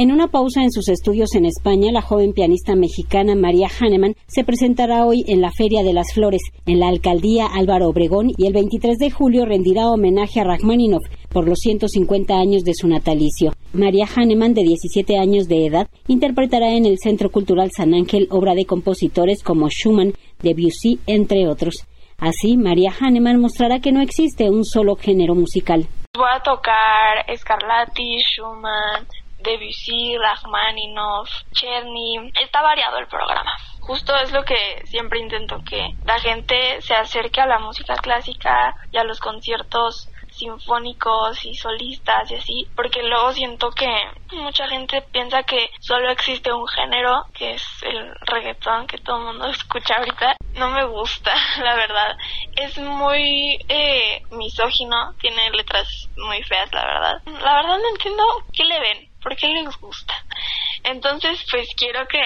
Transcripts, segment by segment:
En una pausa en sus estudios en España, la joven pianista mexicana María Hahnemann se presentará hoy en la Feria de las Flores, en la alcaldía Álvaro Obregón, y el 23 de julio rendirá homenaje a Rachmaninoff por los 150 años de su natalicio. María Hahnemann, de 17 años de edad, interpretará en el Centro Cultural San Ángel obra de compositores como Schumann, Debussy, entre otros. Así, María Hahnemann mostrará que no existe un solo género musical. Voy a tocar Scarlatti, Schumann, Debussy, Rachmaninoff, Cherny. Está variado el programa. Justo es lo que siempre intento, que la gente se acerque a la música clásica y a los conciertos sinfónicos y solistas y así, porque luego siento que mucha gente piensa que solo existe un género, que es el reggaetón que todo el mundo escucha ahorita. No me gusta, la verdad. Es muy eh, misógino, tiene letras muy feas, la verdad. La verdad no entiendo qué le ven, por qué les gusta. Entonces, pues quiero que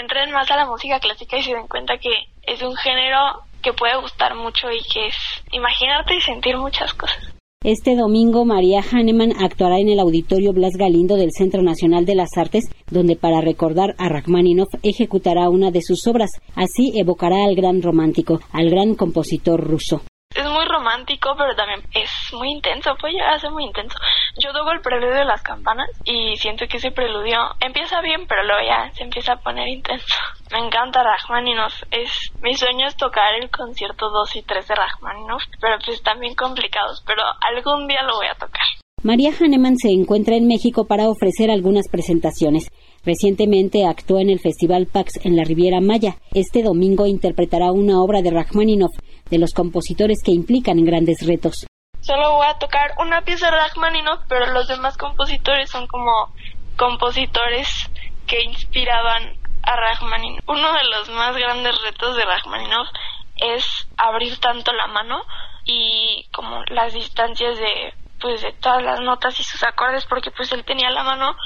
entren más a la música clásica y se den cuenta que es un género que puede gustar mucho y que es imaginarte y sentir muchas cosas. Este domingo, María Hahnemann actuará en el Auditorio Blas Galindo del Centro Nacional de las Artes, donde para recordar a Rachmaninoff ejecutará una de sus obras. Así evocará al gran romántico, al gran compositor ruso romántico, pero también es muy intenso, puede llegar a ser muy intenso. Yo toco el preludio de las campanas y siento que ese preludio empieza bien, pero luego ya se empieza a poner intenso. Me encanta Rachmaninoff, es mi sueño es tocar el concierto 2 y 3 de Rachmaninoff, pero pues también complicados, pero algún día lo voy a tocar. María Hahnemann se encuentra en México para ofrecer algunas presentaciones. Recientemente actuó en el Festival Pax en la Riviera Maya. Este domingo interpretará una obra de Rachmaninoff, de los compositores que implican grandes retos. Solo voy a tocar una pieza de Rachmaninoff, pero los demás compositores son como compositores que inspiraban a Rachmaninoff. Uno de los más grandes retos de Rachmaninoff es abrir tanto la mano y como las distancias de pues de todas las notas y sus acordes porque pues él tenía la mano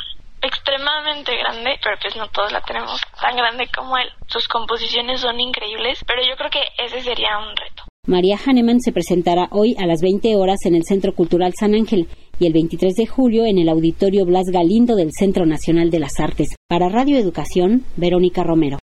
extremadamente grande, pero pues no todos la tenemos tan grande como él. Sus composiciones son increíbles, pero yo creo que ese sería un reto. María Hahnemann se presentará hoy a las 20 horas en el Centro Cultural San Ángel y el 23 de julio en el Auditorio Blas Galindo del Centro Nacional de las Artes. Para Radio Educación, Verónica Romero.